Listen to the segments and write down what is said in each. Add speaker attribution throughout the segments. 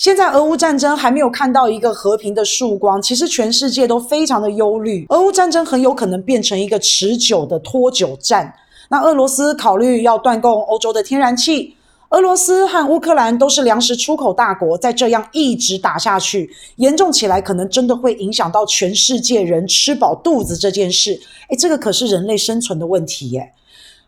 Speaker 1: 现在俄乌战争还没有看到一个和平的曙光，其实全世界都非常的忧虑，俄乌战争很有可能变成一个持久的拖久战。那俄罗斯考虑要断供欧洲的天然气，俄罗斯和乌克兰都是粮食出口大国，再这样一直打下去，严重起来可能真的会影响到全世界人吃饱肚子这件事。诶，这个可是人类生存的问题耶。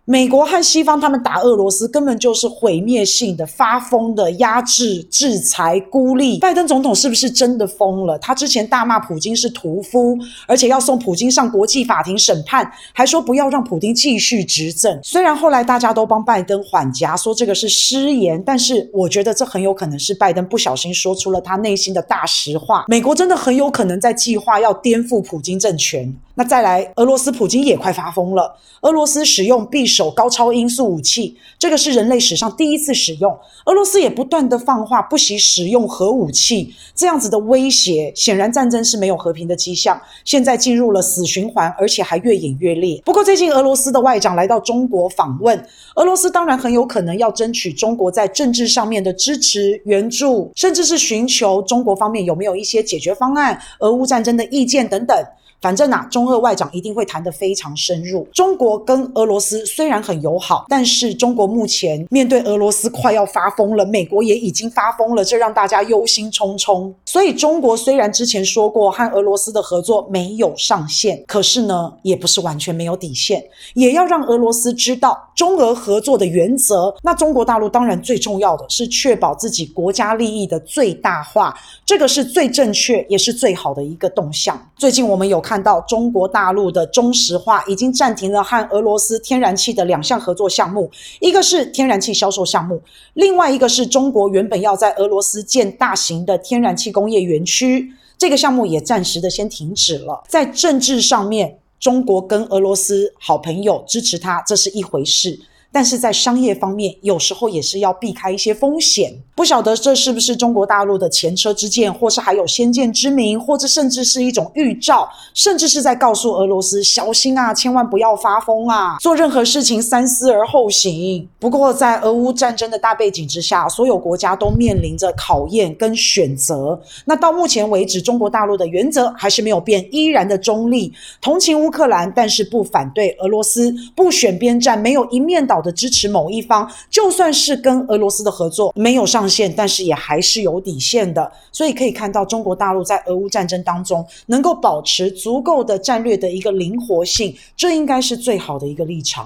Speaker 1: 美国和西方他们打俄罗斯根本就是毁灭性的、发疯的压制、制裁、孤立。拜登总统是不是真的疯了？他之前大骂普京是屠夫，而且要送普京上国际法庭审判，还说不要让普京继续执政。虽然后来大家都帮拜登缓颊，说这个是失言，但是我觉得这很有可能是拜登不小心说出了他内心的大实话。美国真的很有可能在计划要颠覆普京政权。那再来，俄罗斯普京也快发疯了。俄罗斯使用匕首高超音速武器，这个是人类史上第一次使用。俄罗斯也不断的放话，不惜使用核武器，这样子的威胁，显然战争是没有和平的迹象。现在进入了死循环，而且还越演越烈。不过最近俄罗斯的外长来到中国访问，俄罗斯当然很有可能要争取中国在政治上面的支持、援助，甚至是寻求中国方面有没有一些解决方案、俄乌战争的意见等等。反正啊，中俄外长一定会谈得非常深入。中国跟俄罗斯虽然很友好，但是中国目前面对俄罗斯快要发疯了，美国也已经发疯了，这让大家忧心忡忡。所以，中国虽然之前说过和俄罗斯的合作没有上限，可是呢，也不是完全没有底线，也要让俄罗斯知道中俄合作的原则。那中国大陆当然最重要的是确保自己国家利益的最大化，这个是最正确也是最好的一个动向。最近我们有看。看到中国大陆的中石化已经暂停了和俄罗斯天然气的两项合作项目，一个是天然气销售项目，另外一个是中国原本要在俄罗斯建大型的天然气工业园区，这个项目也暂时的先停止了。在政治上面，中国跟俄罗斯好朋友支持他，这是一回事。但是在商业方面，有时候也是要避开一些风险。不晓得这是不是中国大陆的前车之鉴，或是还有先见之明，或者甚至是一种预兆，甚至是在告诉俄罗斯小心啊，千万不要发疯啊，做任何事情三思而后行。不过在俄乌战争的大背景之下，所有国家都面临着考验跟选择。那到目前为止，中国大陆的原则还是没有变，依然的中立，同情乌克兰，但是不反对俄罗斯，不选边站，没有一面倒的支持某一方，就算是跟俄罗斯的合作没有上限，但是也还是有底线的。所以可以看到，中国大陆在俄乌战争当中能够保持足够的战略的一个灵活性，这应该是最好的一个立场。